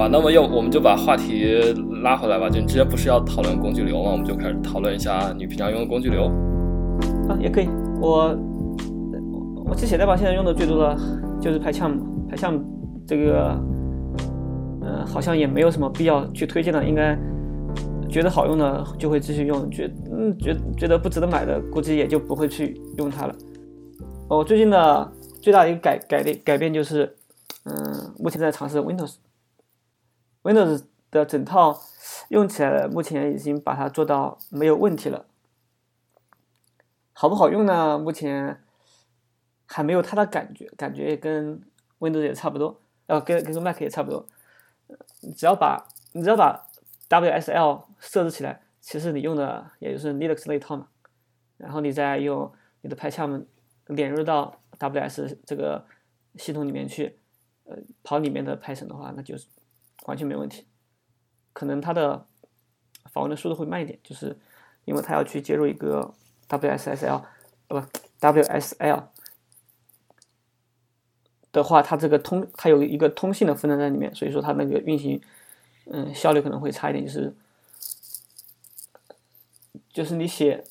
好吧，那么要我们就把话题拉回来吧。就你之前不是要讨论工具流吗？我们就开始讨论一下你平常用的工具流。啊，也可以。我我其实写代码现在用的最多的就是 PyCharm。PyCharm 这个，嗯，好像也没有什么必要去推荐了。应该觉得好用的就会继续用，觉嗯觉觉得不值得买的，估计也就不会去用它了。我最近的最大的一个改改变改变就是，嗯，目前在尝试 Windows。Windows 的整套用起来，目前已经把它做到没有问题了。好不好用呢？目前还没有太大感觉，感觉跟 Windows 也差不多，呃，跟跟个 Mac 也差不多。只要把你只要把 WSL 设置起来，其实你用的也就是 Linux 那一套嘛。然后你再用你的 PyCharm 连入到 WS 这个系统里面去，呃，跑里面的 Python 的话，那就是。完全没问题，可能它的访问的速度会慢一点，就是因为它要去接入一个 WSSL 不 WSL 的话，它这个通它有一个通信的功能在里面，所以说它那个运行嗯效率可能会差一点，就是就是你写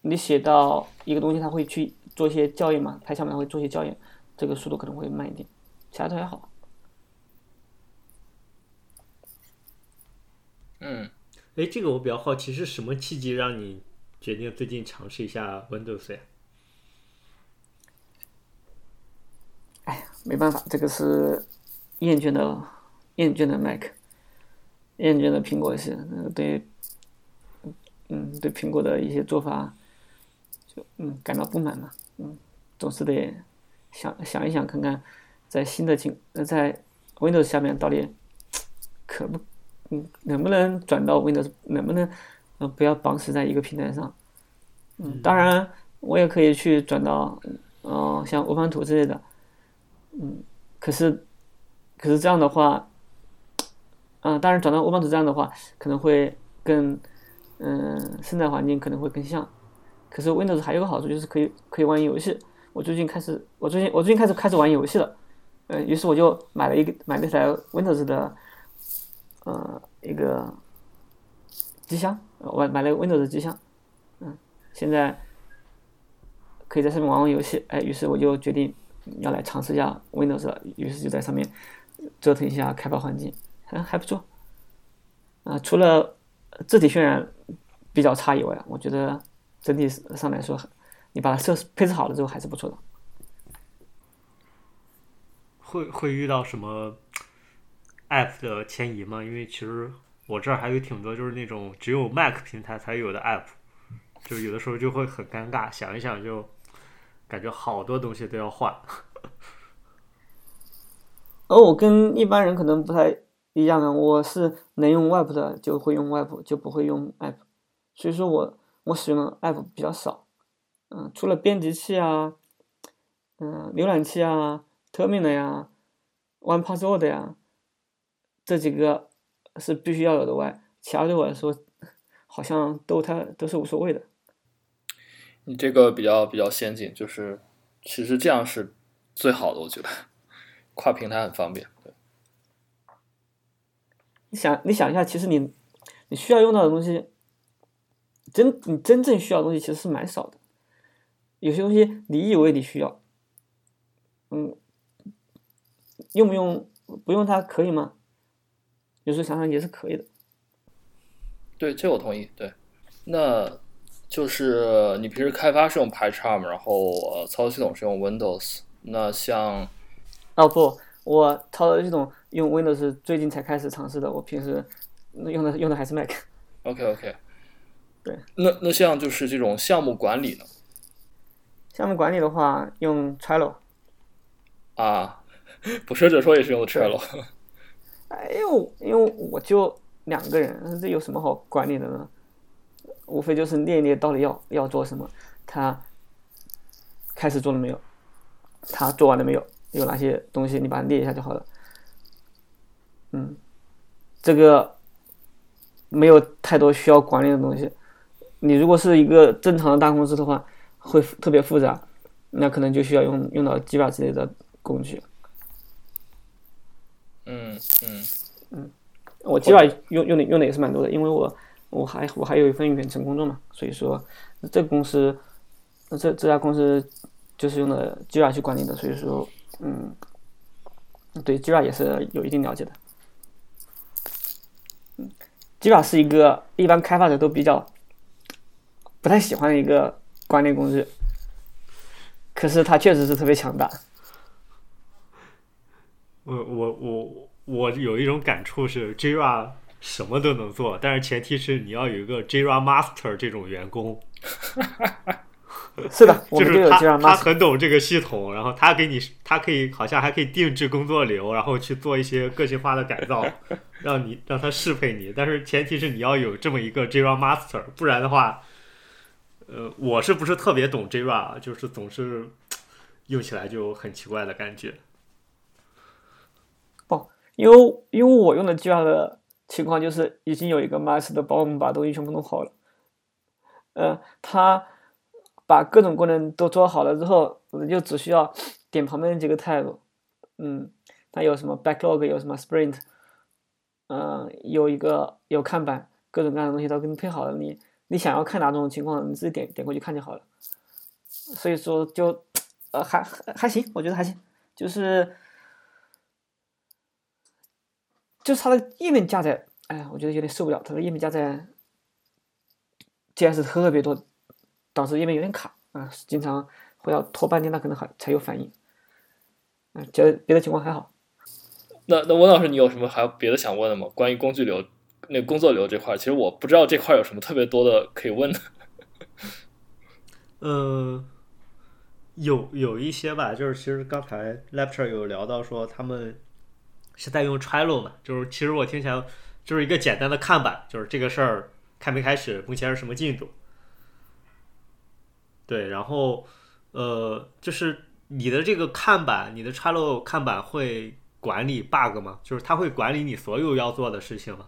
你写到一个东西，它会去做一些校验嘛，它下面会做一些校验，这个速度可能会慢一点，其他都还好。嗯，哎，这个我比较好奇，是什么契机让你决定最近尝试一下 Windows 呀？哎呀，没办法，这个是厌倦的厌倦的 Mac，厌倦的苹果是对，嗯，对苹果的一些做法就嗯感到不满嘛，嗯，总是得想想一想，看看在新的情在 Windows 下面到底可不。嗯，能不能转到 Windows？能不能嗯不要绑死在一个平台上？嗯，当然我也可以去转到嗯像欧盘图之类的。嗯，可是可是这样的话，嗯，当然转到欧盘图这样的话，可能会更嗯生态环境可能会更像。可是 Windows 还有个好处就是可以可以玩游戏。我最近开始，我最近我最近开始开始玩游戏了。呃，于是我就买了一个买了一台 Windows 的。呃，一个机箱，我买了个 Windows 机箱，嗯，现在可以在上面玩玩游戏，哎，于是我就决定要来尝试一下 Windows 了，于是就在上面折腾一下开发环境，还还不错，啊，除了字体渲染比较差以外，我觉得整体上来说，你把它设配置好了之后还是不错的。会会遇到什么？app 的迁移吗？因为其实我这儿还有挺多，就是那种只有 Mac 平台才有的 app，就有的时候就会很尴尬，想一想就感觉好多东西都要换。而 我跟一般人可能不太一样啊，我是能用 Web 的就会用 Web，就不会用 app，所以说我我使用的 app 比较少。嗯，除了编辑器啊，嗯，浏览器啊，Terminal 呀，OnePassword 呀。这几个是必须要有的外，其他对我来说好像都它都是无所谓的。你这个比较比较先进，就是其实这样是最好的，我觉得 跨平台很方便。对，你想你想一下，其实你你需要用到的东西，真你真正需要的东西其实是蛮少的。有些东西你以为你需要，嗯，用不用不用它可以吗？有时候想想也是可以的，对，这我同意。对，那就是你平时开发是用 PyCharm，然后呃，操作系统是用 Windows。那像，哦不，我操作系统用 Windows 最近才开始尝试的，我平时用的用的还是 Mac。OK OK。对，那那像就是这种项目管理呢？项目管理的话用 Trello。啊，捕蛇者说也是用 Trello。哎呦，因为我就两个人，这有什么好管理的呢？无非就是列一列到底要要做什么，他开始做了没有？他做完了没有？有哪些东西你把它列一下就好了。嗯，这个没有太多需要管理的东西。你如果是一个正常的大公司的话，会特别复杂，那可能就需要用用到 Jira 之类的工具。嗯嗯，嗯，我 Jira 用用的用的也是蛮多的，因为我我还我还有一份远程工作嘛，所以说这个公司这这家公司就是用的 Jira 去管理的，所以说嗯，对 Jira 也是有一定了解的。嗯，Jira 是一个一般开发者都比较不太喜欢的一个管理工具，可是它确实是特别强大。我我我我有一种感触是，Jira 什么都能做，但是前提是你要有一个 Jira Master 这种员工。是的，我就是他他。很懂这个系统，然后他给你，他可以好像还可以定制工作流，然后去做一些个性化的改造，让你让他适配你。但是前提是你要有这么一个 Jira Master，不然的话，呃，我是不是特别懂 Jira，就是总是用起来就很奇怪的感觉。因为因为我用的 Jira 的情况就是已经有一个 master 帮我们把东西全部弄好了，呃，他把各种功能都做好了之后，我们就只需要点旁边几个 tab，嗯，它有什么 backlog，有什么 sprint，嗯、有一个有看板，各种各样的东西都给你配好了，你你想要看哪种情况，你自己点点过去看就好了。所以说就呃还还行，我觉得还行，就是。就是它的页面加载，哎呀，我觉得有点受不了。它的页面加载 JS 特别多，导致页面有点卡啊，经常会要拖半天，它可能还才有反应。嗯，觉得别的情况还好。那那温老师，你有什么还有别的想问的吗？关于工具流、那个工作流这块，其实我不知道这块有什么特别多的可以问的。呃，有有一些吧，就是其实刚才 lecture 有聊到说他们是在用 Trello 嘛，就是其实我听起来就是一个简单的看板，就是这个事儿开没开始，目前是什么进度。对，然后呃，就是你的这个看板，你的 Trello 看板会管理 bug 吗？就是它会管理你所有要做的事情吗？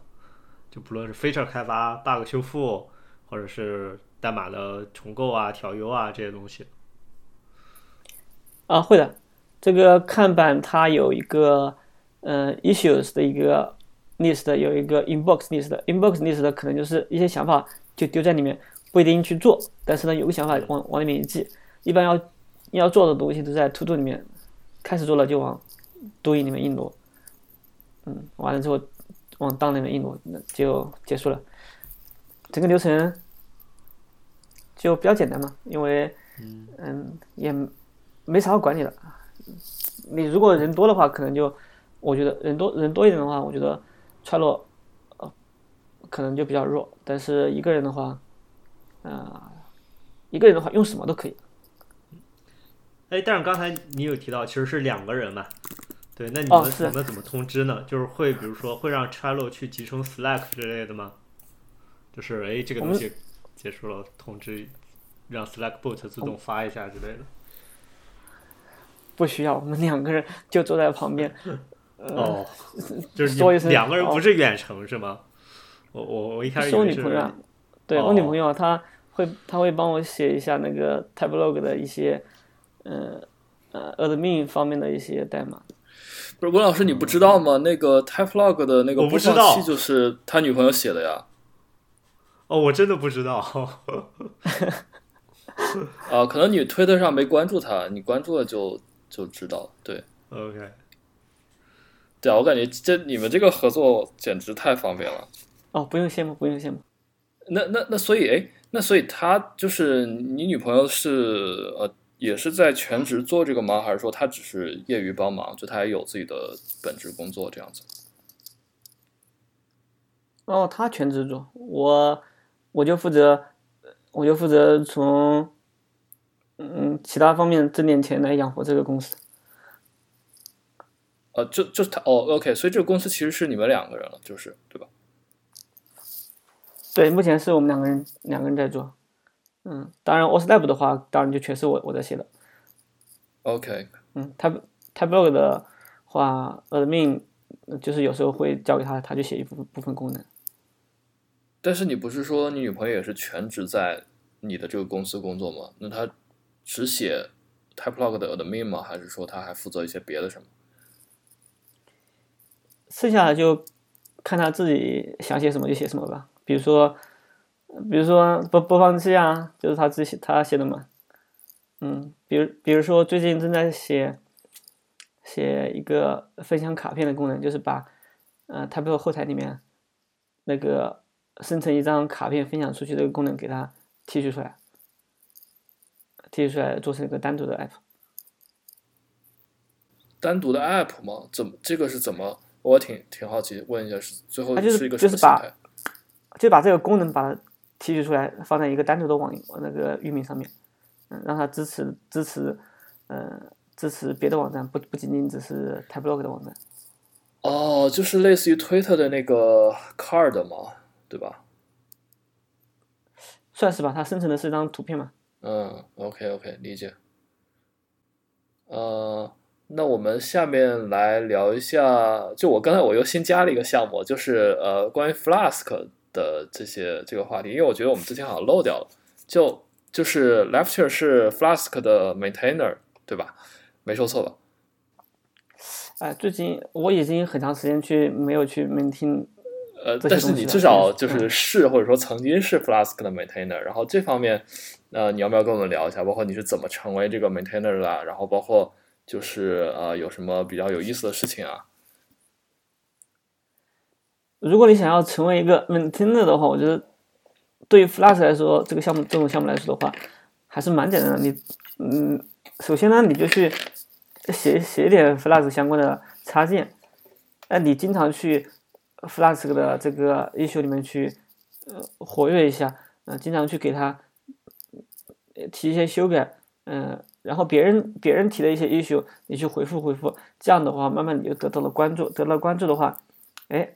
就不论是 feature 开发、bug 修复，或者是代码的重构啊、调优啊这些东西。啊，会的。这个看板它有一个呃 issues 的一个 list，有一个 inbox list。inbox list 可能就是一些想法就丢在里面，不一定去做，但是呢有个想法往往里面一记。一般要要做的东西都在 to do 里面，开始做了就往 doing 里面一挪。嗯，完了之后往 done 里面一挪，那就结束了。整个流程就比较简单嘛，因为嗯也没啥好管理的。你如果人多的话，可能就我觉得人多人多一点的话，我觉得串落呃可能就比较弱。但是一个人的话，啊、一个人的话用什么都可以。哎，但是刚才你有提到其实是两个人嘛？对，那你们你们怎么通知呢？就是会比如说会让 Trello 去集成 Slack 之类的吗？就是哎这个东西结束了，通知让 Slack bot 自动发一下之类的。不需要，我们两个人就坐在旁边，呃，哦，就是说一声两个人哦不是远程是吗？我我我一开始我女朋友啊，对、哦我女朋友啊，她会她会帮我写一下那个 Tablog 的一些，呃呃 admin 方面的一些代码。不是温老师，你不知道吗？那个 Typelog 的那个播我不知道放器就是他女朋友写的呀。哦，我真的不知道。啊，可能你推特上没关注他，你关注了就就知道。对 OK，对啊，我感觉这你们这个合作简直太方便了。哦，不用羡慕，不用羡慕。那那那所以哎，那所以他就是你女朋友是呃也是在全职做这个吗？还是说她只是业余帮忙？就她也有自己的本职工作这样子？哦，他全职做，我我就负责，我就负责从嗯其他方面挣点钱来养活这个公司。呃，就就是他哦，OK，所以这个公司其实是你们两个人了，就是对吧？对，目前是我们两个人两个人在做。嗯，当然 o s l a b 的话，当然就全是我我在写的。OK，嗯，Tab Tableau 的话，admin 呃就是有时候会交给他，他就写一部部分功能。但是你不是说你女朋友也是全职在你的这个公司工作吗？那她只写 Typelog 的 admin 吗？还是说她还负责一些别的什么？剩下的就看他自己想写什么就写什么吧。比如说，比如说播播放器啊，就是他自己他写的嘛。嗯，比如比如说最近正在写写一个分享卡片的功能，就是把呃 t y p e 后台里面那个生成一张卡片分享出去这个功能给它提取出来，提取出来做成一个单独的 app。单独的 app 吗？怎么这个是怎么？我挺挺好奇，问一下是最后它就是一个什就是把么形态？就把这个功能把它提取出来，放在一个单独的网那个域名上面，嗯，让它支持支持，呃，支持别的网站，不不仅仅只是 Tyblog 的网站。哦，就是类似于 Twitter 的那个 card 嘛，对吧？算是吧，它生成的是一张图片嘛。嗯，OK OK，理解。呃，那我们下面来聊一下，就我刚才我又新加了一个项目，就是呃关于 Flask 的这些这个话题，因为我觉得我们之前好像漏掉了，就就是 Lecture 是 Flask 的 maintainer，对吧？没说错吧？哎、最近我已经很长时间去没有去 maintain，呃，但是你至少就嗯是是或者说曾经是 Flask 的 maintainer，然后这方面，呃，你要不要跟我们聊一下？包括你是怎么成为这个 maintainer 的啊，然后包括就是呃有什么比较有意思的事情啊？如果你想要成为一个 maintainer 的话，我觉得对于 Flask 来说，这个项目这种项目来说的话，还是蛮简单的。你，嗯，首先呢，你就去写写点 Flask 相关的插件，那你经常去 Flask 的这个 issue 里面去呃活跃一下，呃，经常去给它提一些修改，嗯、然后别人别人提的一些 issue，你去回复回复，这样的话，慢慢你就得到了关注，得到了关注的话，哎。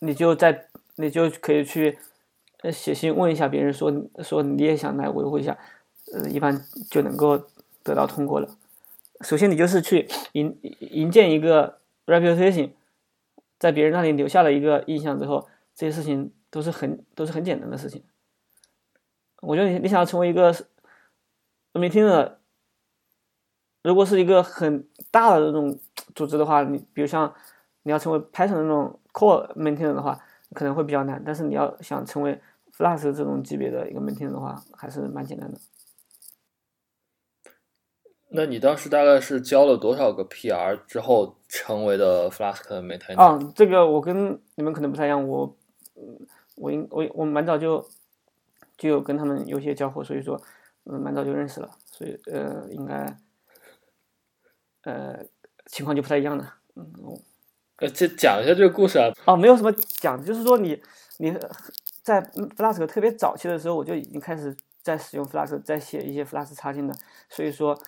你就在你就可以去呃写信问一下别人说说你也想来维护一下，呃，一般就能够得到通过了。首先你就是去营营建一个 reputation，在别人那里留下了一个印象之后，这些事情都是很都是很简单的事情。我觉得你你想要成为一个 maintainer，如果是一个很大的这种组织的话，你比如像你要成为 Python 的那种 core maintainer 的话，可能会比较难。但是你要想成为 Flask 这种级别的一个 maintainer 的话，还是蛮简单的。那你当时大概是交了多少个 PR 之后成为的 Flask 的 maintainer？啊，这个我跟你们可能不太一样，我，嗯我应我我蛮早就就有跟他们有些交互，所以说，嗯，蛮早就认识了，所以呃，应该，呃，情况就不太一样了。嗯，我呃，这讲一下这个故事啊。啊，没有什么讲，就是说你你在 Flask 特别早期的时候，我就已经开始在使用 Flask，在写一些 Flask 插件的，所以说，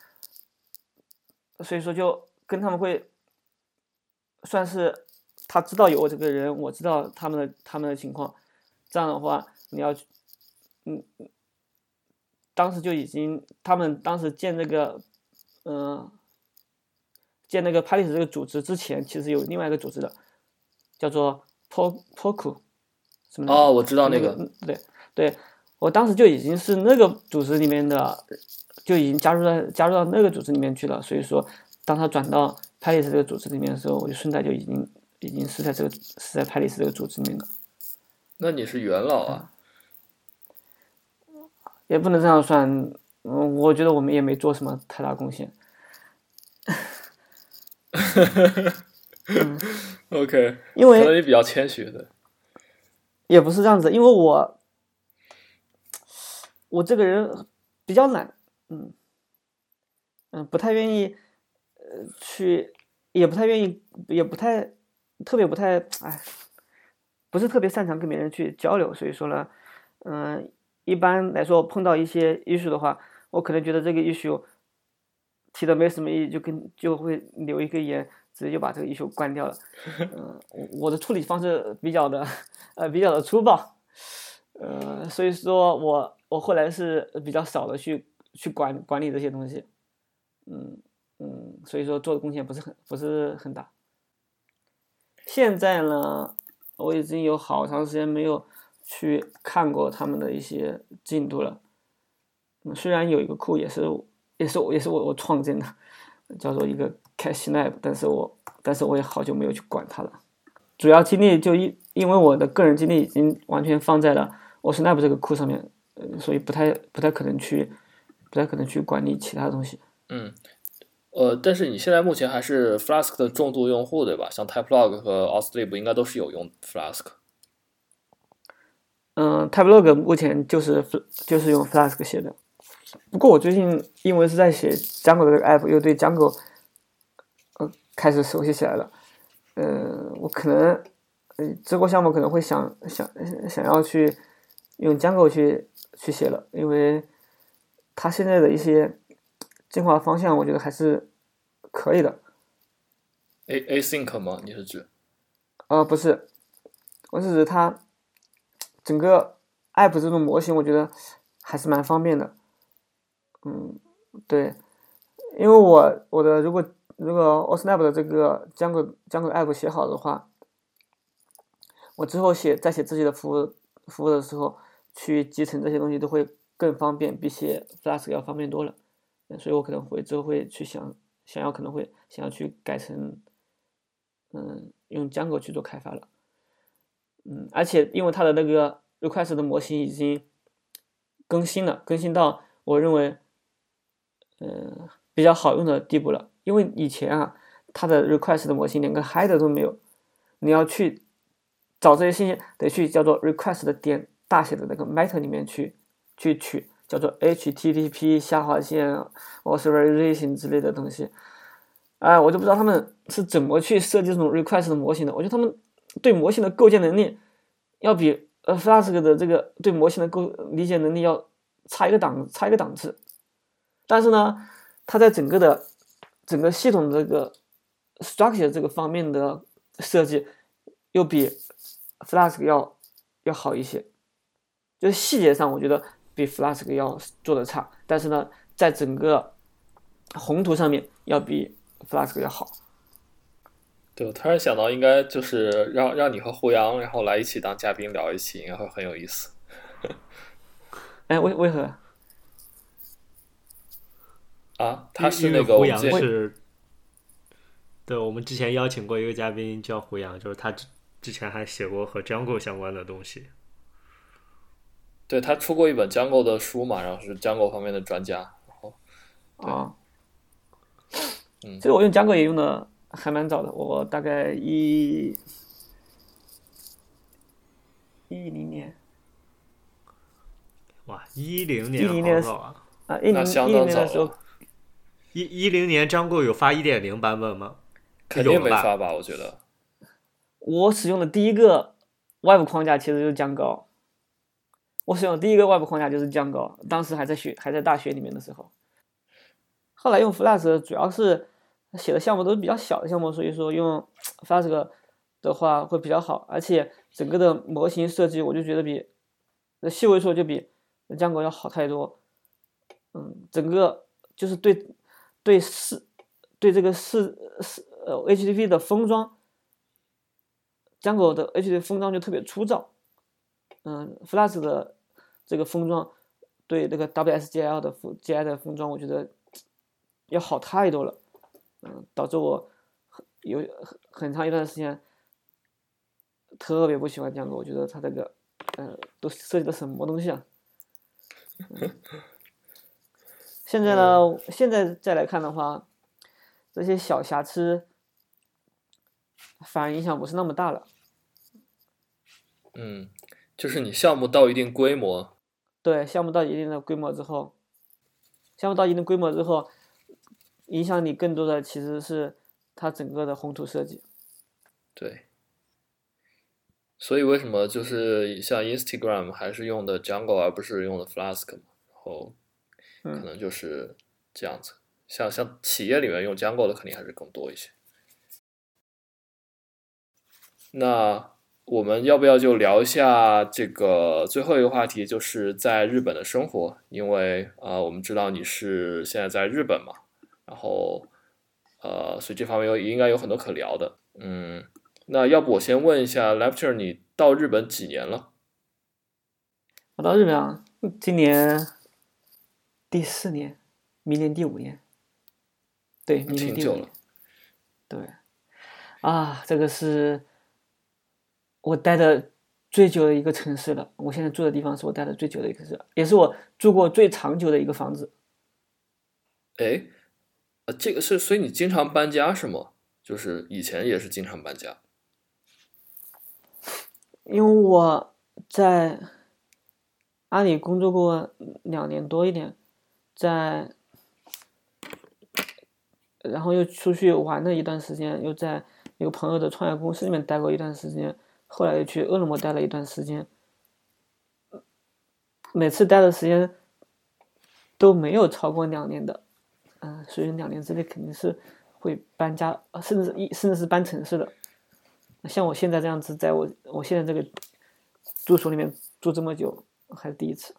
所以说就跟他们会算是他知道有我这个人，我知道他们的他们的情况，这样的话你要去嗯，当时就已经他们当时建这个嗯。呃建那个 Palis 这个组织之前，其实有另外一个组织的，叫做 Po Poku，什么的哦，我知道那个，嗯对对，我当时就已经是那个组织里面的，就已经加入到加入到那个组织里面去了。所以说，当他转到 Palis 这个组织里面的时候，我就顺带就已经已经是在这个是在 Palis 这个组织里面的，那你是元老啊？也不能这样算。嗯，我觉得我们也没做什么太大贡献。OK，因为可能你比较谦虚的。也不是这样子，因为我我这个人比较懒，嗯嗯，不太愿意呃去，也不太愿意，也不太特别不太哎，不是特别擅长跟别人去交流，所以说呢，嗯、一般来说碰到一些 issue 的话，我可能觉得这个 issue 提的没什么意义，就跟就会留一个言，直接就把这个 issue 关掉了。嗯、我我的处理方式比较的呃比较的粗暴，呃，所以说我我后来是比较少的去去管管理这些东西，嗯嗯，所以说做的贡献不是很不是很大。现在呢，我已经有好长时间没有去看过他们的一些进度了。嗯，虽然有一个库也是也是我也是我我创建的，叫做一个 Cache Lab，但是我但是我也好久没有去管它了。主要精力就因因为我的个人精力已经完全放在了 OSNAP 这个库上面，呃，所以不太不太可能去不太可能去管理其他东西。嗯，呃，但是你现在目前还是 Flask 的重度用户对吧？像 Typelog 和 Auslib 应该都是有用 Flask。嗯，Typelog 目前就是就是用 Flask 写的。不过我最近因为是在写 Django 的这个 app，又对 Django 呃开始熟悉起来了。呃，我可能嗯这个项目可能会想想想要去用 Django 去去写了，因为它现在的一些进化方向，我觉得还是可以的。A Async 吗？你是指？呃，不是，我是指它整个 app 这种模型，我觉得还是蛮方便的。嗯，对，因为我我的如果如果 OSNAP 的这个 Django Django app 写好的话，我之后写在写自己的服务服务的时候，去集成这些东西都会更方便，比写 Flask 要方便多了。所以我可能会之后会去想想要可能会想要去改成嗯用 Django 去做开发了。嗯，而且因为它的那个 request 的模型已经更新了，更新到我认为嗯比较好用的地步了。因为以前啊，它的 request 的模型连个 header 都没有，你要去找这些信息，得去叫做 request 的点大写的那个 meta 里面去去取，叫做 HTTP 下划线 authorization 之类的东西。哎，我就不知道他们是怎么去设计这种 request 的模型的。我觉得他们对模型的构建能力要比呃 Flask 的这个对模型的构理解能力要差一个档差一个档次。但是呢，它在整个的整个系统这个 structure 这个方面的设计又比 Flask 要要好一些。就是细节上，我觉得比 Flask 要做的差，但是呢，在整个宏图上面要比 Flask 要好。对，我突然想到，应该就是让让你和胡杨，然后来一起当嘉宾聊一期，应该会很有意思。哎，为为何？啊，他是那个胡杨是，对，我们之前邀请过一个嘉宾叫胡杨，就是他之之前还写过和 Django 相关的东西。对他出过一本 Django 的书嘛，然后是 Django 方面的专家。然后啊，嗯其实我用 Django 也用的还蛮早的，我大概一一零年哇，一零10年年好早啊！啊，一零一零年的时候了，一一零年 Django 有发一点零版本吗？肯定没发吧？我觉得。我使用的第一个外部框架其实就是 Django。我使用的第一个外部框架就是 Django，当时还在学还在大学里面的时候。后来用 Flask 主要是写的项目都是比较小的项目，所以说用 Flask 的话会比较好，而且整个的模型设计我就觉得比那细微说就比 Django 要好太多。嗯，整个就是对对视对这个视视呃 HTTP 的封装浆果的 HTTP 封装就特别粗糙。嗯，Flask 的这个封装对这个 WSGL 的封 GI 的封装，我觉得要好太多了。嗯，导致我很有很很长一段时间特别不喜欢 Django，我觉得它这个嗯都涉及到什么东西啊？嗯现在呢，现在再来看的话，这些小瑕疵反而影响不是那么大了。嗯，就是你项目到一定规模，对，项目到一定的规模之后，项目到一定规模之后，影响你更多的其实是它整个的宏图设计。对。所以为什么就是像 Instagram 还是用的 Jungle 而不是用的 Flask 嘛？然后可嗯能就是这样子。像像企业里面用 Jungle 的肯定还是更多一些。那我们要不要就聊一下这个最后一个话题，就是在日本的生活？因为啊、呃我们知道你是现在在日本嘛，然后呃，所以这方面有应该有很多可聊的。嗯，那要不我先问一下 Lecture，你到日本几年了？我到日本啊，今年第四年，明年第五年。对，明年第五年。对，啊，这个是我待的最久的一个城市了。我现在住的地方是我待的最久的一个城市，也是我住过最长久的一个房子。哎，呃，这个是，所以你经常搬家是吗？就是以前也是经常搬家。因为我在阿里工作过两年多一点，在，然后又出去玩了一段时间，又在一个朋友的创业公司里面待过一段时间，后来又去饿了么待了一段时间，每次待的时间都没有超过两年的，嗯，所以两年之内肯定是会搬家，甚至一甚至是搬城市的。像我现在这样子，在我我现在这个住所里面住这么久，还是第一次。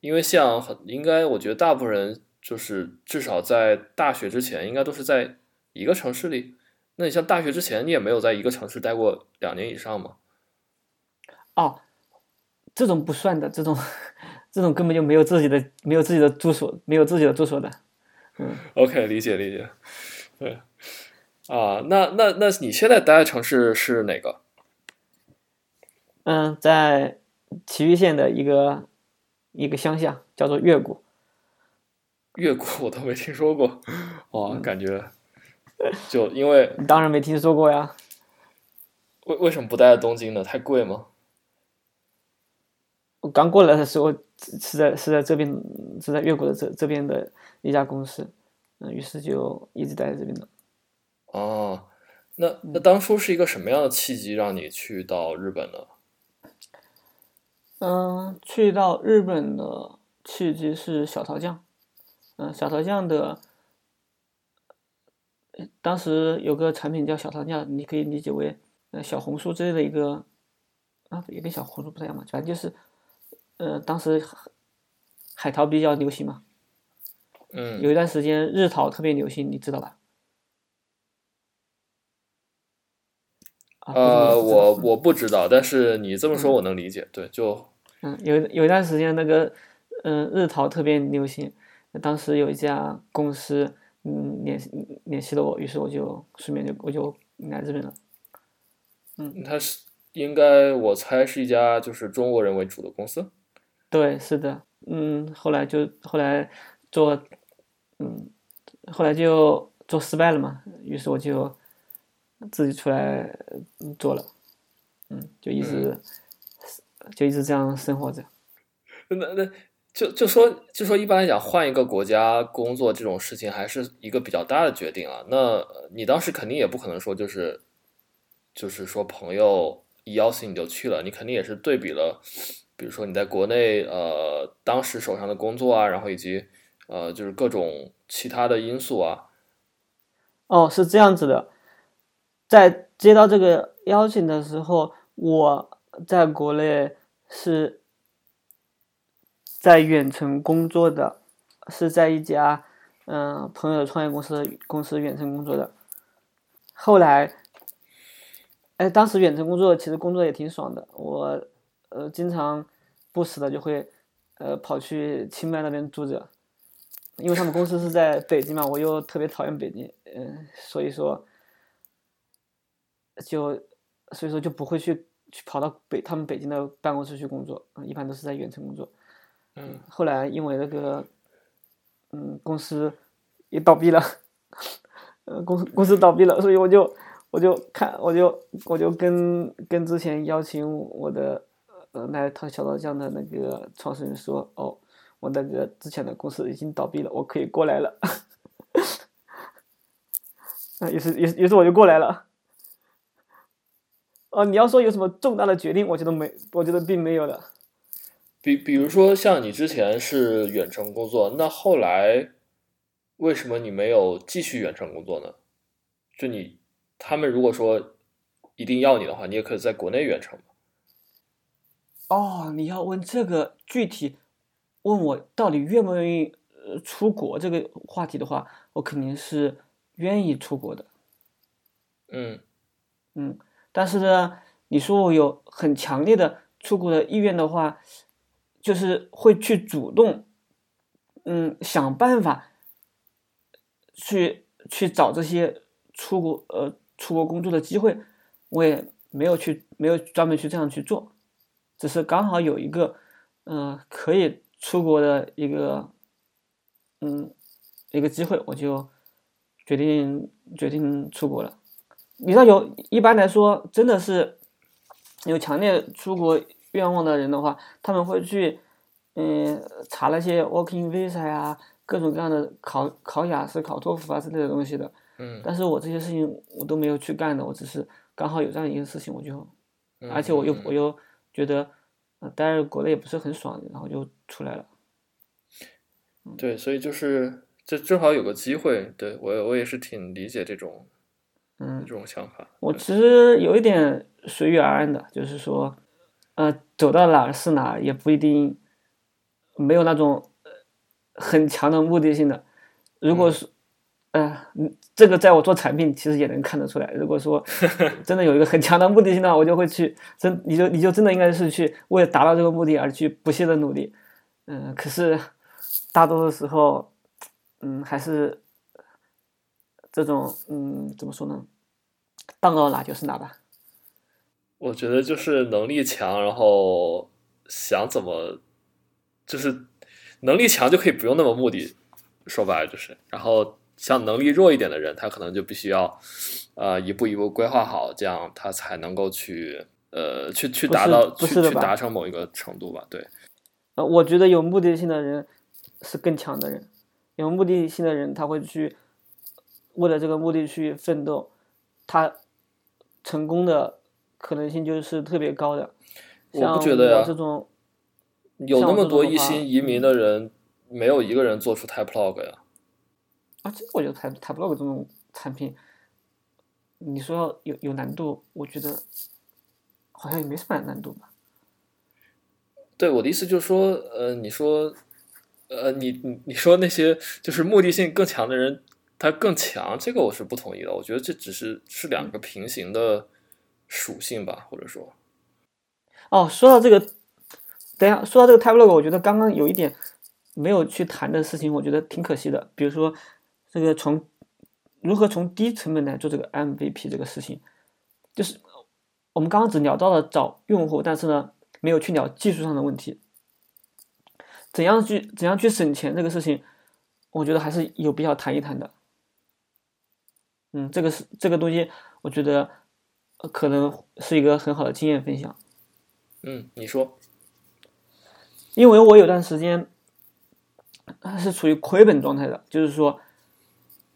因为像很应该，我觉得大部分人就是至少在大学之前，应该都是在一个城市里。那你像大学之前，你也没有在一个城市待过两年以上吗？哦，这种不算的，这种这种根本就没有自己的没有自己的住所，没有自己的住所的。嗯，OK，理解理解。对，啊，那那那你现在待的城市是哪个？嗯，在祁玉县的一个一个乡下，叫做越谷。越谷我都没听说过，哇，感觉就因为你当然没听说过呀。为为什么不待在东京呢？太贵吗？我刚过来的时候是是在是在这边是在越国的这这边的一家公司，嗯，于是就一直待在这边的。哦，那那当初是一个什么样的契机让你去到日本呢？嗯，去到日本的契机是小桃酱，嗯，小桃酱的，呃当时有个产品叫小桃酱，你可以理解为呃小红书之类的一个，啊，也跟小红书不太一样嘛，反正就是，呃，当时海海淘比较流行嘛，嗯，有一段时间日淘特别流行，你知道吧？呃，我我不知道，但是你这么说我能理解。对，就嗯，有有一段时间那个，嗯，日淘特别流行，当时有一家公司，嗯，联系联系了我，于是我就顺便就我就来这边了。嗯，他是应该我猜是一家就是中国人为主的公司。对，是的，嗯，后来就后来做，嗯，后来就做失败了嘛，于是我就自己出来嗯做了，嗯，就一直、就一直这样生活着。那那就就说就说一般来讲，换一个国家工作这种事情还是一个比较大的决定啊。那呃你当时肯定也不可能说就是就是说朋友一邀请你就去了，你肯定也是对比了，比如说你在国内呃当时手上的工作啊，然后以及呃就是各种其他的因素啊。哦，是这样子的，在接到这个邀请的时候，我在国内是在远程工作的，是在一家嗯、朋友的创业公司公司远程工作的。后来，哎，当时远程工作其实工作也挺爽的，我呃经常不时的就会呃跑去清迈那边住着。因为他们公司是在北京嘛，我又特别讨厌北京，嗯、所以说就所以说就不会去去跑到北他们北京的办公室去工作，嗯一般都是在远程工作。嗯，后来因为那个嗯公司也倒闭了，呃公公司倒闭了，所以我就我就看我就我就跟跟之前邀请我的呃来淘小刀酱的那个创始人说，哦，我那个之前的公司已经倒闭了，我可以过来了。啊，于是于是于是我就过来了。哦，你要说有什么重大的决定，我觉得没，我觉得并没有的。比比如说像你之前是远程工作，那后来为什么你没有继续远程工作呢？就你他们如果说一定要你的话，你也可以在国内远程嘛。哦，你要问这个具体，问我到底愿不愿意呃出国这个话题的话，我肯定是愿意出国的。嗯嗯，但是呢，你说我有很强烈的出国的意愿的话，就是会去主动，嗯，想办法去去找这些出国呃出国工作的机会，我也没有去没有专门去这样去做，只是刚好有一个嗯、呃可以出国的一个嗯一个机会，我就决定决定出国了。你知道有一般来说，真的是有强烈出国愿望的人的话，他们会去嗯查那些 working visa 呀、各种各样的考考雅思、考托福啊之类的东西的。嗯，但是我这些事情我都没有去干的，我只是刚好有这样一个事情，我就，嗯而且我又嗯我又觉得，呃，待在国内也不是很爽，然后就出来了。对，所以就是这正好有个机会，对我我也是挺理解这种嗯这，种想法。我其实有一点随遇而安的，就是说，呃，走到哪儿是哪儿，也不一定没有那种呃很强的目的性的。如果是，呃，嗯这个在我做产品其实也能看得出来。如果说 真的有一个很强的目的性的话，我就会去真，你就你就真的应该是去为了达到这个目的而去不懈的努力。嗯、可是大多数时候，嗯，还是这种，嗯，怎么说呢？到到哪就是哪吧。我觉得就是能力强，然后想怎么，就是能力强就可以不用那么目的，说白了就是，然后像能力弱一点的人，他可能就必须要呃一步一步规划好，这样他才能够去呃去去达到去达成某一个程度吧，对，呃，我觉得有目的性的人是更强的人，有目的性的人他会去为了这个目的去奋斗，他成功的可能性就是特别高的。我像不觉得呀我这种有那么多一心移民的人，没有一个人做出 Typelog 呀。啊，这个我觉得台台 blog 这种产品，你说有有难度，我觉得好像也没什么难度吧。对我的意思就是说，呃，你说，呃，你你你说那些就是目的性更强的人，他更强，这个我是不同意的。我觉得这只是是两个平行的属性吧，或者说，哦，说到这个，等一下说到这个 Type Log，我觉得刚刚有一点没有去谈的事情，我觉得挺可惜的。比如说，这个从如何从低成本来做这个 MVP 这个事情，就是我们刚刚只聊到了找用户，但是呢，没有去聊技术上的问题。怎样去怎样去省钱这个事情，我觉得还是有必要谈一谈的。嗯，这个是这个东西，我觉得呃可能是一个很好的经验分享。嗯，你说，因为我有段时间呃是处于亏本状态的，就是说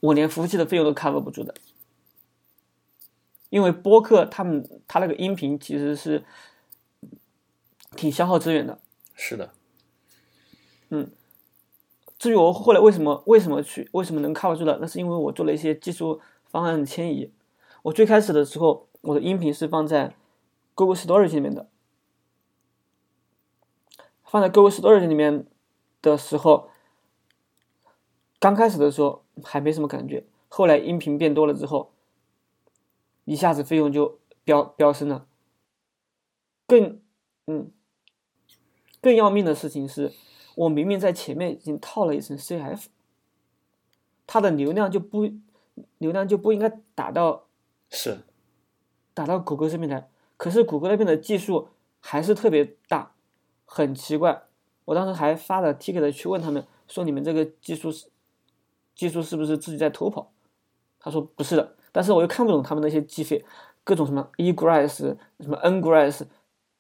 我连服务器的费用都 cover 不住的。因为播客他们他那个音频其实是挺消耗资源的。是的，嗯至于我后来为什么为什么去为什么能 cover 住的，那是因为我做了一些技术方案迁移。我最开始的时候，我的音频是放在 Google Storage 里面的，放在 Google Storage 里面的时候，刚开始的时候还没什么感觉，后来音频变多了之后，一下子费用就飙飙升了。更嗯，更要命的事情是，我明明在前面已经套了一层 CF，它的流量就不流量就不应该打到是，打到谷歌这边来，可是谷歌那边的技术还是特别大，很奇怪。我当时还发了 ticket 去问他们，说你们这个技术是技术是不是自己在偷跑？他说不是的，但是我又看不懂他们那些计费，各种什么 egress 什么 ngress，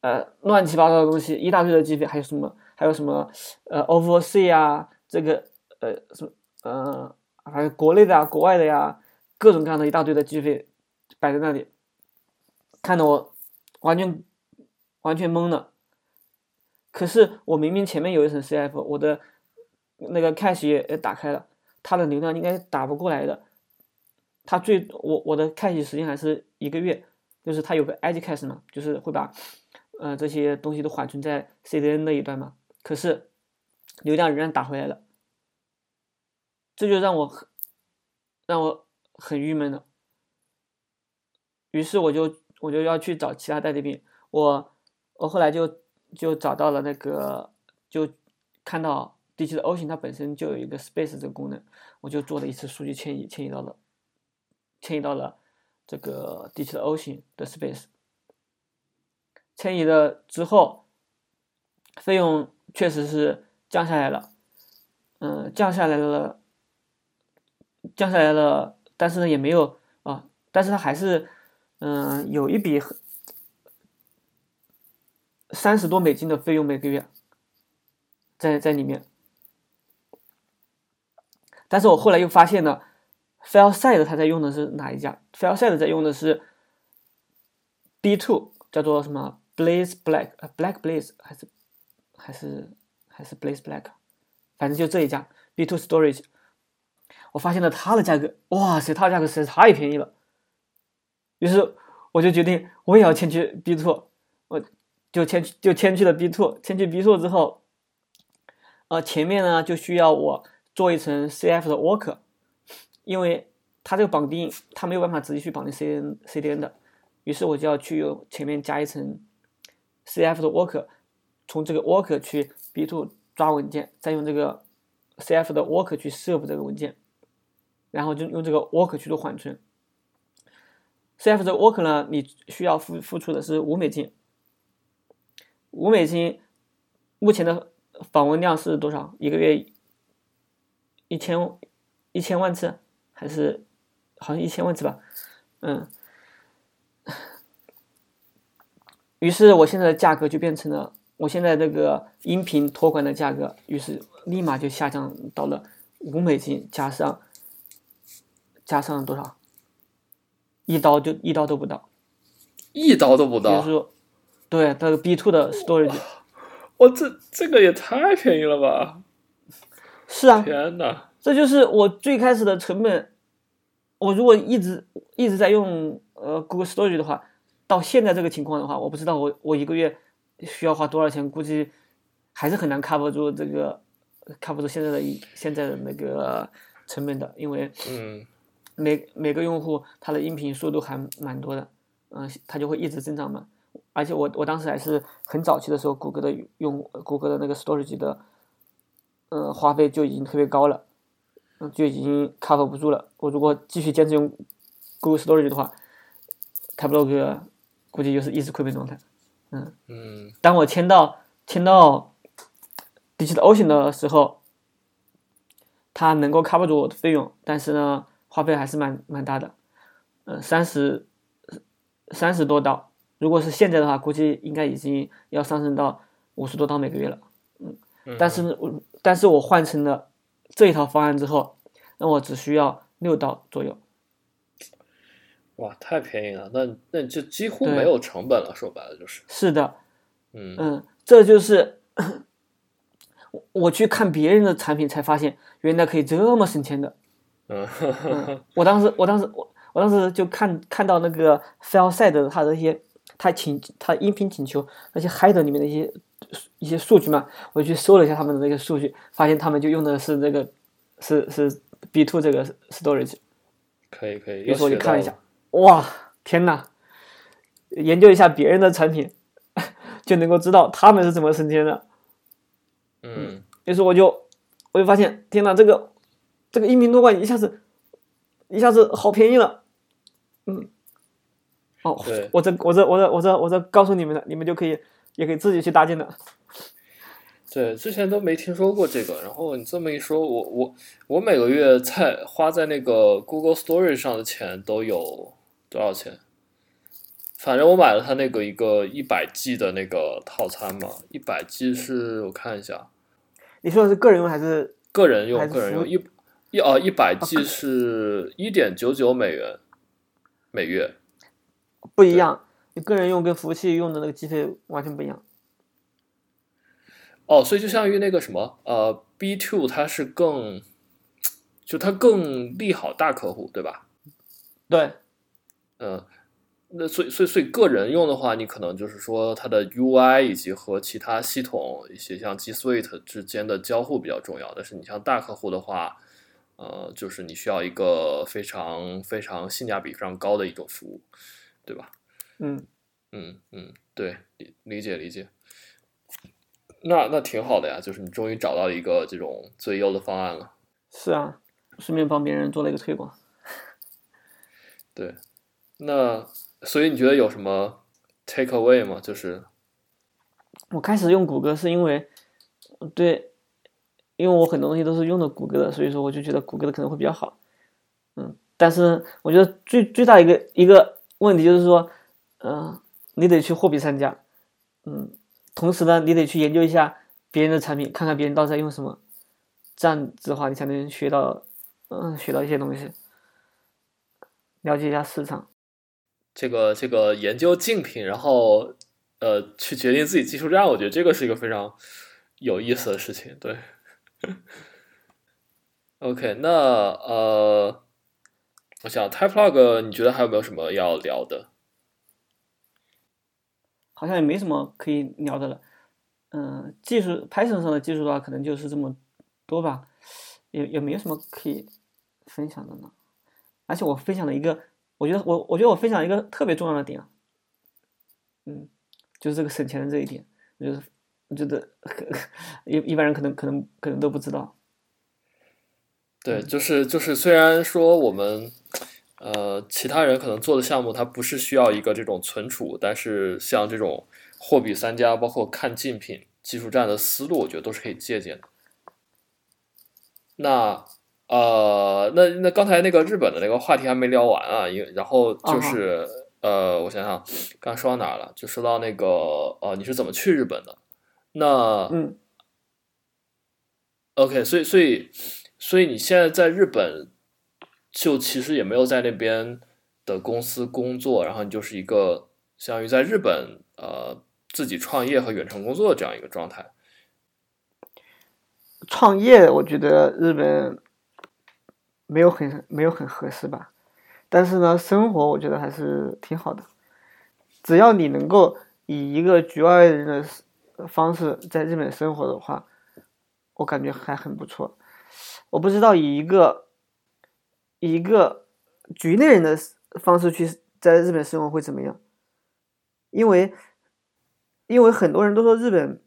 呃，乱七八糟的东西，一大堆的计费，还有什么还有什么呃 oversea 啊，这个呃什么呃还有国内的啊，国外的呀，各种各样的一大堆的计费摆在那里，看得我完全完全懵了。可是我明明前面有一层 CF，我的那个 cash 也也打开了，它的流量应该打不过来的。它最我我的开启时间还是一个月，就是它有个 edge cache 嘛，就是会把呃这些东西都缓存在 CDN 那一端嘛。可是流量仍然打回来了，这就让我让我很郁闷了。于是我就我就要去找其他代理品，我我后来就就找到了那个，就看到 DQ 的 O 型它本身就有一个 Space 这个功能，我就做了一次数据迁移，迁移到了迁移到了这个 DQ 的 O 型的 Space。迁移了之后，费用确实是降下来了，嗯，降下来了，降下来了，但是呢也没有啊，但是它还是嗯有一笔三十多美金的费用每个月在在里面。但是我后来又发现了，FileSide 它在用的是哪一家？FileSide 在用的是 B2，叫做什么？Blaze Black，呃，Black Blaze 还是还是还是 Blaze Black，反正就这一家 B2 Storage，我发现了它的价格，哇塞，它的价格实在太便宜了。于是我就决定我也要迁去 B2，我就迁去就迁去了 B2，迁去 B2 之后，呃，前面呢就需要我做一层 CF 的 Worker，因为它这个绑定它没有办法直接去绑定 CN CDN 的，于是我就要去用前面加一层。CF 的 worker 从这个 worker 去 B2 抓文件，再用这个 CF 的 worker 去 serve 这个文件，然后就用这个 worker 去做缓存。CF 这个 worker 呢，你需要付付出的是五美金。五美金，目前的访问量是多少？一个月一千一千万次，还是好像一千万次吧？嗯。于是我现在的价格就变成了，我现在这个音频托管的价格，于是立马就下降到了五美金，加上加上多少？一刀就一刀都不到，一刀都不到。就是说，对，那个 B two 的 storage，我这这个也太便宜了吧？是啊，天哪，这就是我最开始的成本。我如果一直一直在用呃 Google Storage 的话。到现在这个情况的话，我不知道我我一个月需要花多少钱，估计还是很难 cover 住这个 cover 住现在的现在的那个成本的，因为嗯，每每个用户他的音频速度还蛮多的，嗯，他就会一直增长嘛。而且我我当时还是很早期的时候，谷歌的用谷歌的那个 storage 的，嗯，花费就已经特别高了，嗯，就已经 cover 不住了。我如果继续坚持用 Google storage 的话，差不多个。估计就是一直亏本状态，嗯嗯。当我签到签到 DigitalOcean 的时候，它能够 cover 住我的费用，但是呢，花费还是蛮蛮大的，嗯，三十三十多刀。如果是现在的话，估计应该已经要上升到五十多刀每个月了，嗯。但是我但是我换成了这一套方案之后，那我只需要六刀左右。哇，太便宜了！那那就几乎没有成本了，说白了就是。是的，嗯嗯，这就是我去看别人的产品才发现，原来可以这么省钱的。嗯，我当时，我当时，我我当时就看看到那个 FileSide 它的一些，他请他音频请求那些 Header 里面的一些一些数据嘛，我去搜了一下他们的那个数据，发现他们就用的是那个是是 B two 这个 Storage。可以可以，于是我就看了一下。哇，天呐！研究一下别人的产品，就能够知道他们是怎么省钱的。嗯，于是我就我就发现，天呐，这个这个音频多管一下子一下子好便宜了。嗯，哦，我这我这我这我这我这告诉你们了，你们就可以也可以自己去搭建的。对，之前都没听说过这个，然后你这么一说，我我我每个月在花在那个 Google Storage 上的钱都有。多少钱？反正我买了他那个一个一百 G 的那个套餐嘛，一百 G 是我看一下，你说的是个人用还是个人用？个人用一一啊一百 G 是一点九九美元每月，不一样。你个人用跟服务器用的那个机费完全不一样。哦，所以就相当于那个什么呃，B two 它是更，就它更利好大客户，对吧？对。嗯，那所以所以所以个人用的话，你可能就是说它的 UI 以及和其他系统一些像 G Suite 之间的交互比较重要。但是你像大客户的话，呃，就是你需要一个非常非常性价比非常高的一种服务，对吧？嗯嗯嗯，对，理理解理解。那那挺好的呀，就是你终于找到一个这种最优的方案了。是啊，顺便帮别人做了一个推广。对，那所以你觉得有什么 take away 吗？就是我开始用谷歌是因为，对，因为我很多东西都是用的谷歌的，所以说我就觉得谷歌的可能会比较好。嗯，但是我觉得最最大一个一个问题就是说，嗯、你得去货比三家，嗯，同时呢，你得去研究一下别人的产品，看看别人到底在用什么，这样子的话，你才能学到，嗯，学到一些东西，了解一下市场。这个这个研究竞品，然后呃去决定自己技术栈，我觉得这个是一个非常有意思的事情。对，OK，那呃，我想 TypeLog，你觉得还有没有什么要聊的？好像也没什么可以聊的了。嗯，技术 Python 上的技术的话，可能就是这么多吧，也也没有什么可以分享的呢。而且我分享了一个，我觉得我我觉得我分享一个特别重要的点啊，嗯，就是这个省钱的这一点，我觉得我觉得一一般人可能可能可能都不知道。对，就是就是，虽然说我们呃其他人可能做的项目它不是需要一个这种存储，但是像这种货比三家，包括看竞品、技术站的思路，我觉得都是可以借鉴的。那呃，那那刚才那个日本的那个话题还没聊完啊，因为然后就是、呃，我想想，刚说到哪了？就说到那个呃，你是怎么去日本的？那嗯，OK，所以所以所以你现在在日本，就其实也没有在那边的公司工作，然后你就是一个相当于在日本呃自己创业和远程工作这样一个状态。创业我觉得日本没有很没有很合适吧，但是呢，生活我觉得还是挺好的。只要你能够以一个局外人的方式在日本生活的话，我感觉还很不错。我不知道以一个以一个局内人的方式去在日本生活会怎么样，因为因为很多人都说日本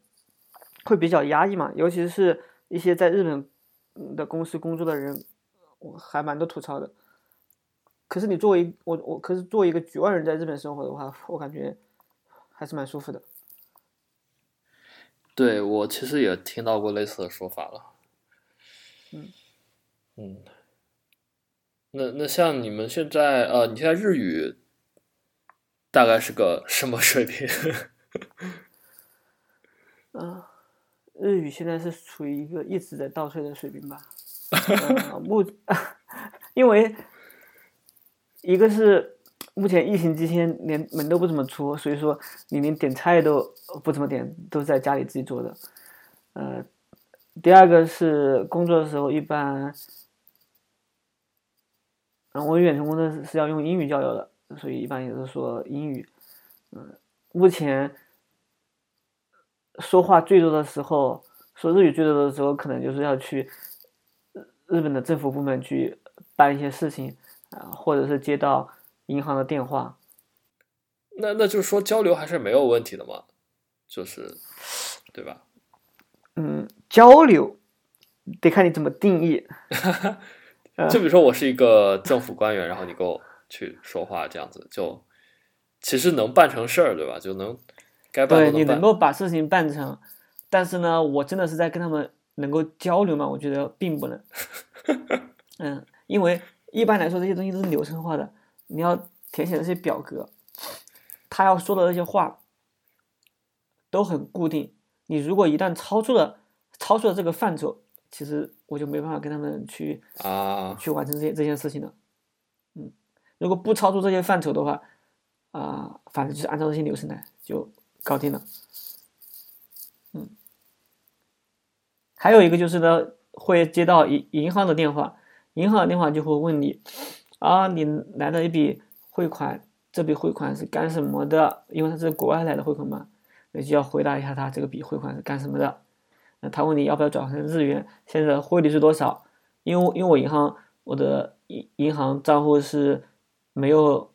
会比较压抑嘛，尤其是一些在日本的公司工作的人，我还蛮多吐槽的。可是你作为我我可是作为一个局外人在日本生活的话，我感觉还是蛮舒服的。对我其实也听到过类似的说法了。嗯嗯，那那像你们现在呃，你现在日语大概是个什么水平？嗯、日语现在是处于一个一直在倒退的水平吧。目，因为一个是目前疫情期间连门都不怎么出，所以说你连点菜都不怎么点，都在家里自己做的。呃，第二个是工作的时候一般，嗯，我远程工作是是要用英语交流的，所以一般也是说英语。嗯，目前说话最多的时候，说日语最多的时候，可能就是要去日日本的政府部门去办一些事情啊、或者是接到银行的电话。那那就是说交流还是没有问题的嘛，就是对吧？嗯，交流得看你怎么定义。就比如说我是一个政府官员，然后你跟我去说话，这样子就其实能办成事儿，对吧？就能该办对你能。够把事情办成，但是呢，我真的是在跟他们能够交流吗？我觉得并不能。嗯，因为一般来说这些东西都是流程化的，你要填写那些表格，他要说的那些话都很固定。你如果一旦超出了超出了这个范畴，其实我就没办法跟他们去啊，去完成这些这件事情了。嗯，如果不超出这些范畴的话，啊、反正就是按照这些流程来就搞定了。嗯，还有一个就是呢，会接到银银行的电话，银行的电话就会问你，啊，你来了一笔汇款，这笔汇款是干什么的？因为它是国外来的汇款嘛，你就要回答一下他这个笔汇款是干什么的。那他问你要不要转换成日元，现在汇率是多少？因为因为我银行我的银银行账户是没有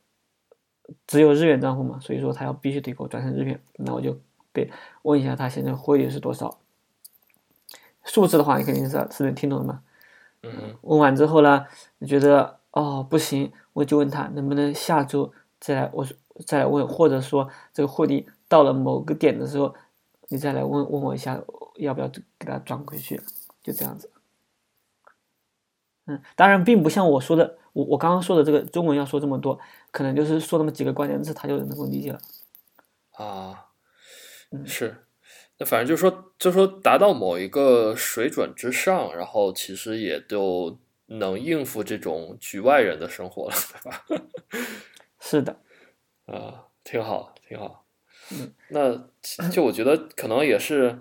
只有日元账户嘛，所以说他要必须得给我转成日元，那我就得问一下他现在汇率是多少。数字的话，你肯定是是能听懂的嘛。嗯问完之后呢，你觉得哦不行，我我就问他能不能下周再来，我说再来问，或者说这个汇率到了某个点的时候，你再来问问我一下，要不要给他转回去，就这样子。嗯，当然并不像我说的，我我刚刚说的这个中文要说这么多，可能就是说那么几个关键字，他就能够理解了。啊，嗯是，那反正就是说，就是说达到某一个水准之上，然后其实也就能应付这种局外人的生活了，对吧？是的，啊，挺好，挺好。那就我觉得可能也是，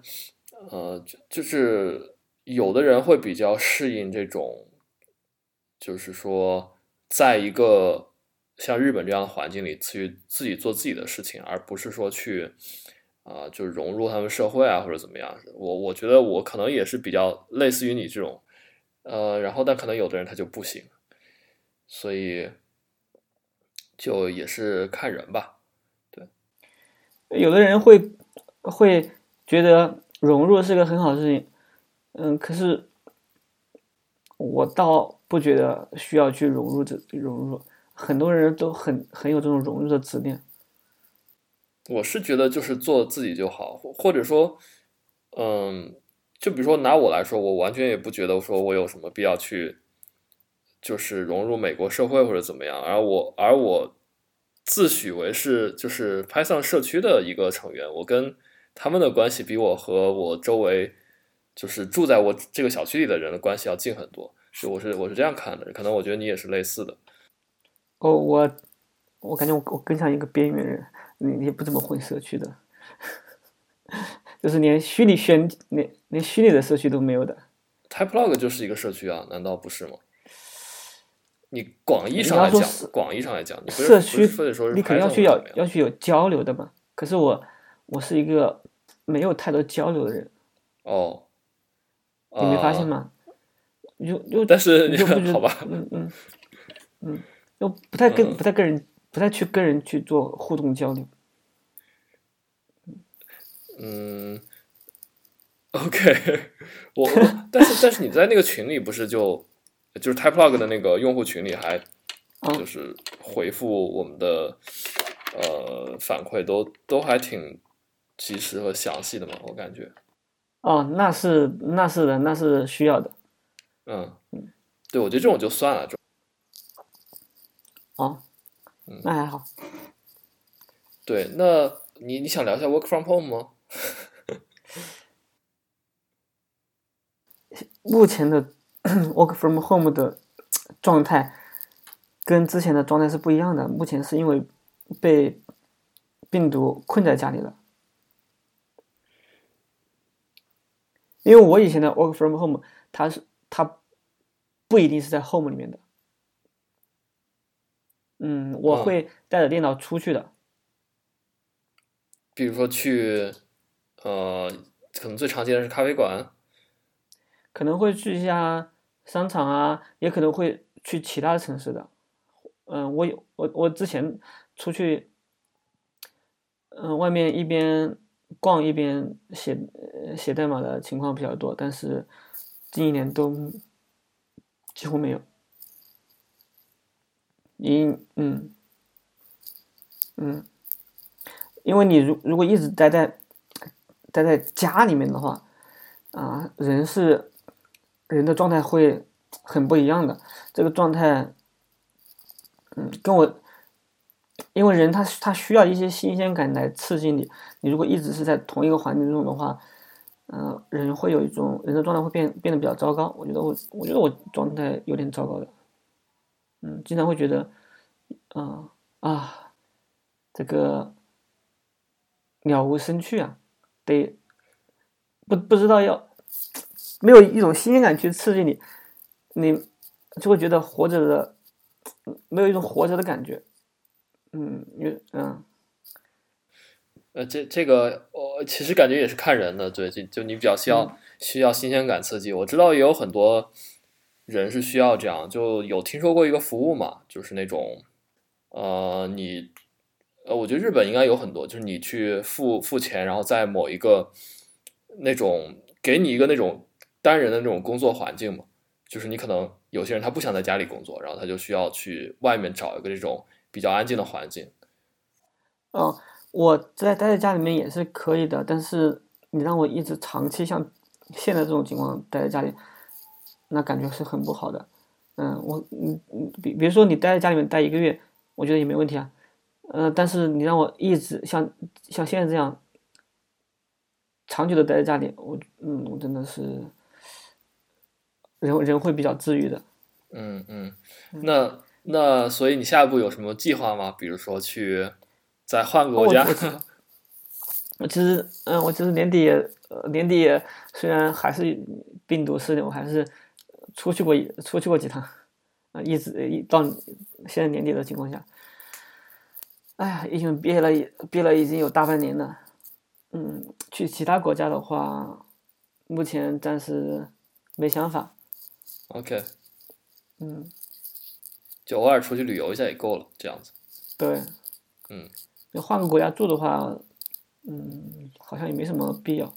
呃，就就是有的人会比较适应这种，就是说，在一个像日本这样的环境里去自己做自己的事情，而不是说去啊、就是融入他们社会啊或者怎么样。我我觉得我可能也是比较类似于你这种，呃，然后但可能有的人他就不行，所以就也是看人吧。有的人会会觉得融入是个很好的事情，嗯，可是我倒不觉得需要去融入这融入，很多人都很很有这种融入的执念。我是觉得就是做自己就好，或者说，嗯，就比如说拿我来说，我完全也不觉得说我有什么必要去，就是融入美国社会或者怎么样，而我而我自诩为是就是 Python 社区的一个成员，我跟他们的关系比我和我周围就是住在我这个小区里的人的关系要近很多，是我是我是这样看的，可能我觉得你也是类似的。哦，我我感觉我我更像一个边缘人，你你不怎么混社区的，就是连虚拟宣连连虚拟的社区都没有的。Typelog 就是一个社区啊，难道不是吗？你广义上来讲广义上来讲，社区非得说是你肯定要去有或者怎么样要去有交流的嘛。可是我我是一个没有太多交流的人，哦，你没发现啊？吗？就就但是你好吧，嗯嗯嗯，又不太跟嗯不太跟人不太去跟人去做互动交流。嗯，OK，我我但是但是你在那个群里不是就就是 Typelog 的那个用户群里还啊就是回复我们的呃反馈都都还挺及时和详细的嘛，我感觉，哦，那是那是的，那是需要的。嗯，对，我觉得这种就算了，这种哦嗯，那还好。对，那你你想聊一下 Work from Home 吗？目前的 work from home 的状态跟之前的状态是不一样的。目前是因为被病毒困在家里了。因为我以前的 work from home，它是它不一定是在 home 里面的。嗯，我嗯会带着电脑出去的。比如说去，呃，可能最常见的是咖啡馆，可能会去一下商场啊，也可能会去其他城市的。嗯，我有我我之前出去，嗯，外面一边逛一边写写代码的情况比较多，但是近一年都几乎没有。你嗯嗯，因为你如如果一直待在待在家里面的话，啊，人是人的状态会很不一样的。这个状态，嗯，跟我，因为人他他需要一些新鲜感来刺激你。你如果一直是在同一个环境中的话，嗯、人会有一种人的状态会变变得比较糟糕。我觉得我我觉得我状态有点糟糕的，嗯，经常会觉得，啊、啊，这个了无生趣啊，得不不知道要没有一种新鲜感去刺激你，你就会觉得活着的没有一种活着的感觉。嗯，有嗯呃，这这个我其实感觉也是看人的，对，就就你比较需要、需要新鲜感刺激。我知道也有很多人是需要这样，就有听说过一个服务嘛，就是那种呃，你呃，我觉得日本应该有很多，就是你去付付钱，然后在某一个那种给你一个那种单人的那种工作环境嘛，就是你可能有些人他不想在家里工作，然后他就需要去外面找一个这种比较安静的环境。哦，我在待在家里面也是可以的，但是你让我一直长期像现在这种情况待在家里，那感觉是很不好的。嗯，我嗯嗯，比比如说你待在家里面待一个月，我觉得也没问题啊。呃，但是你让我一直像像现在这样长久的待在家里，我嗯，我真的是人人会比较治愈的。嗯嗯，那那所以你下一步有什么计划吗？比如说去再换个国家？我其实嗯，我其实年底也呃年底也虽然还是病毒肆虐，我还是出去过一出去过几趟啊，一直一到现在年底的情况下。哎呀，已经憋了，憋了已经有大半年了。嗯，去其他国家的话，目前暂时没想法。OK，嗯，就偶尔出去旅游一下也够了，这样子。对。嗯。要换个国家住的话，嗯，好像也没什么必要。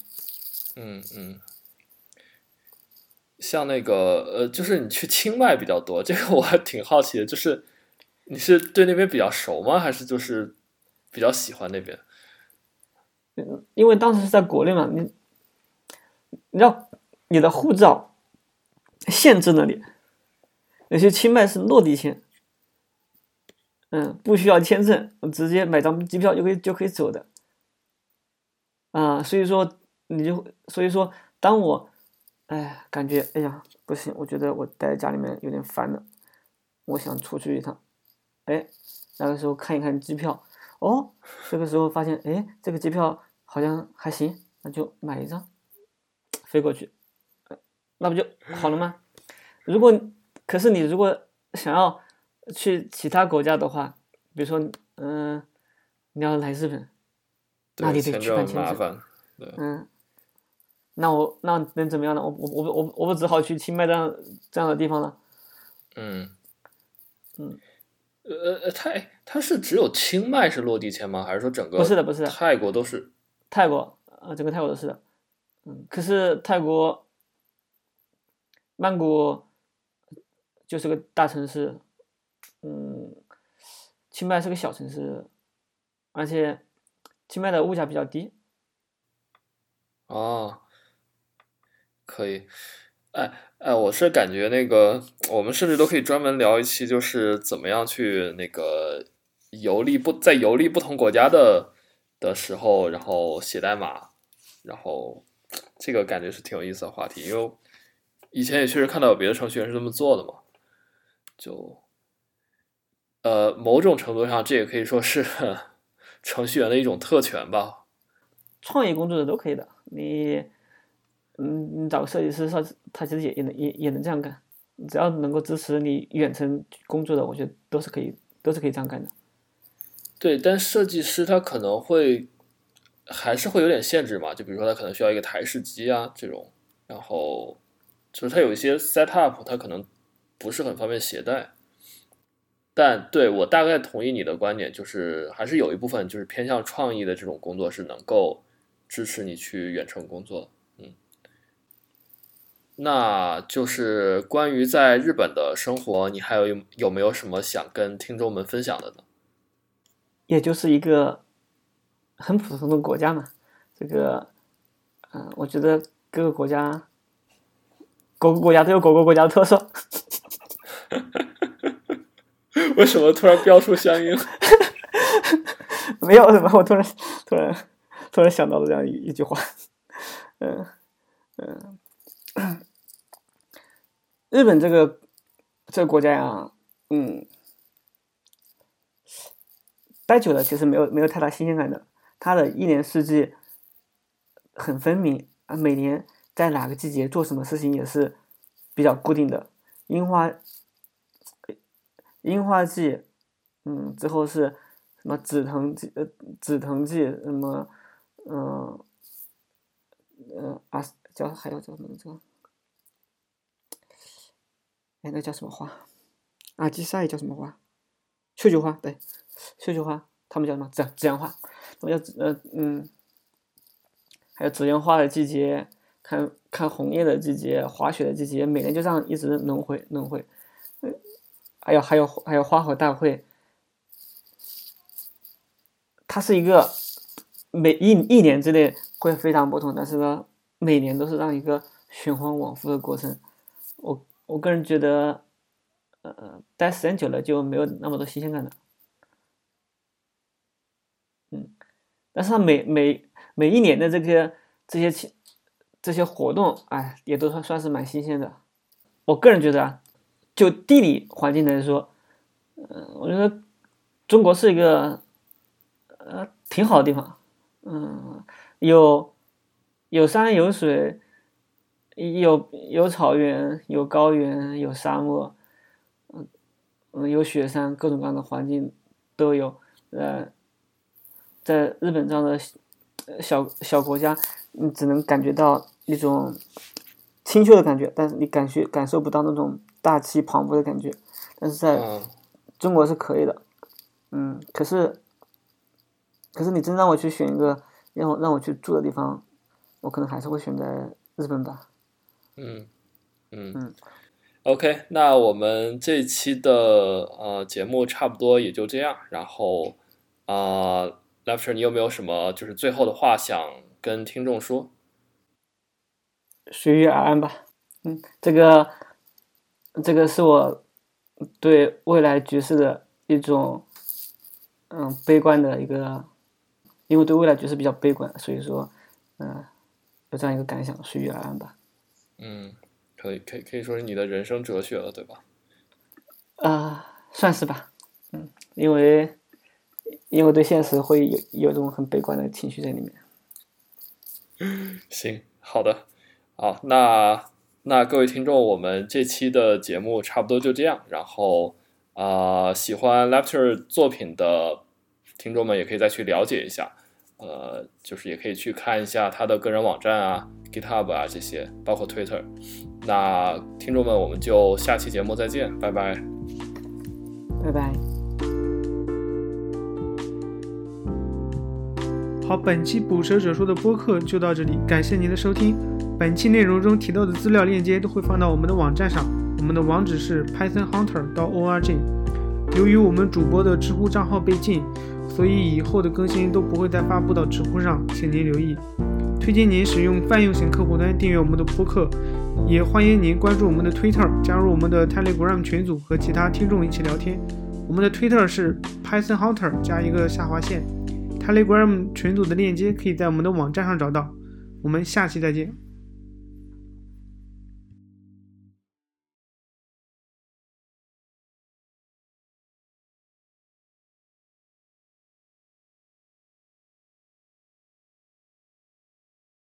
嗯嗯。像那个呃，就是你去清迈比较多，这个我还挺好奇的，就是你是对那边比较熟吗？还是就是比较喜欢那边？嗯，因为当时是在国内嘛，你你知道你的护照限制那里，有些清迈是落地签，嗯，不需要签证，直接买张机票就可以就可以走的。啊，所以说你就所以说，当我哎感觉哎呀不行，我觉得我待在家里面有点烦了，我想出去一趟，哎，那个时候看一看机票。哦，这个时候发现，哎，这个机票好像还行，那就买一张，飞过去，那不就好了吗？如果可是你如果想要去其他国家的话，比如说，嗯、你要来日本，那你得去办签证。嗯，那我那能怎么样呢？我我我我我不只好去清迈这样这样的地方了。嗯嗯，呃呃，它它是只有清迈是落地签吗？还是说整个不是的不是的泰国都是？泰国，呃，整个泰国都是的，嗯，可是泰国曼谷就是个大城市，嗯，清迈是个小城市，而且清迈的物价比较低，哦，可以。哎哎，我是感觉那个，我们甚至都可以专门聊一期，就是怎么样去那个游历不在游历不同国家的的时候，然后写代码，然后这个感觉是挺有意思的话题，因为以前也确实看到有别的程序员是这么做的嘛，就呃某种程度上，这也可以说是程序员的一种特权吧。创业工作者都可以的。你，嗯，你找个设计师，他他其实也也能也也能这样干，只要能够支持你远程工作的，我觉得都是可以都是可以这样干的。对，但设计师他可能会还是会有点限制嘛，就比如说他可能需要一个台式机啊这种，然后就是它有一些 setup，它可能不是很方便携带。但对我大概同意你的观点，就是还是有一部分就是偏向创意的这种工作是能够支持你去远程工作。嗯，那就是关于在日本的生活，你还有有没有什么想跟听众们分享的呢？也就是一个很普通的国家嘛。这个，嗯、我觉得各个国家，各个国家都有各个国家的特色。为什么突然标出乡音？没有什么，我突然突然突然想到了这样一一句话，嗯嗯，日本这个这个国家呀，嗯，待久了其实没有没有太大新鲜感的，它的一年四季很分明啊，每年在哪个季节做什么事情也是比较固定的，樱花樱花季，嗯，之后是什么紫藤季，呃，紫藤季，什么，嗯、呃，啊，叫还有叫什么这个，哎，那叫什么花？啊，吉赛叫什么花？绣球花，对，绣球花，他们叫什么？紫紫阳花，他们叫紫，呃，嗯，还有紫阳花的季节，看看红叶的季节、滑雪的季节，每年就这样一直轮回轮回。还有还有还有花火大会，它是一个每一一年之内会非常不同，但是呢，每年都是让一个循环往复的过程。我我个人觉得，呃，待时间久了就没有那么多新鲜感了。嗯，但是它每每每一年的这个这些情这些活动，哎，也都算算是蛮新鲜的。我个人觉得啊，就地理环境来说，嗯、我觉得中国是一个呃挺好的地方，嗯，有有山有水，有有草原，有高原，有沙漠，嗯嗯，有雪山，各种各样的环境都有。呃，在日本这样的小小国家，你只能感觉到一种清秀的感觉，但是你感觉感受不到那种大气磅礴的感觉。但是在嗯中国是可以的，嗯，可是，可是你真让我去选一个让我让我去住的地方，我可能还是会选在日本吧。嗯嗯嗯 OK，那我们这一期的呃节目差不多也就这样。然后啊、呃、，Lecture，你有没有什么就是最后的话想跟听众说？随遇而安吧。嗯，这个这个是我对未来局势的一种嗯悲观的一个，因为对未来局势比较悲观，所以说嗯有这样一个感想，随遇而安吧。嗯，可以可以可以说是你的人生哲学了，对吧？啊、算是吧。嗯，因为因为对现实会有有一种很悲观的情绪在里面。行，好的，好，那那各位听众，我们这期的节目差不多就这样。然后啊、呃喜欢 Lecture 作品的听众们也可以再去了解一下，呃，就是也可以去看一下他的个人网站啊、GitHub 啊这些，包括 Twitter。那听众们，我们就下期节目再见，拜拜。拜拜。好，本期捕蛇者说的播客就到这里，感谢您的收听。本期内容中提到的资料链接都会放到我们的网站上，我们的网址是 pythonhunter 到 org。由于我们主播的知乎账号被禁，所以以后的更新都不会再发布到知乎上，请您留意。推荐您使用泛用型客户端订阅我们的播客，也欢迎您关注我们的 Twitter，加入我们的 Telegram 群组，和其他听众一起聊天。我们的 Twitter 是 Python Hunter 加一个下划线。Telegram 群组的链接可以在我们的网站上找到。我们下期再见。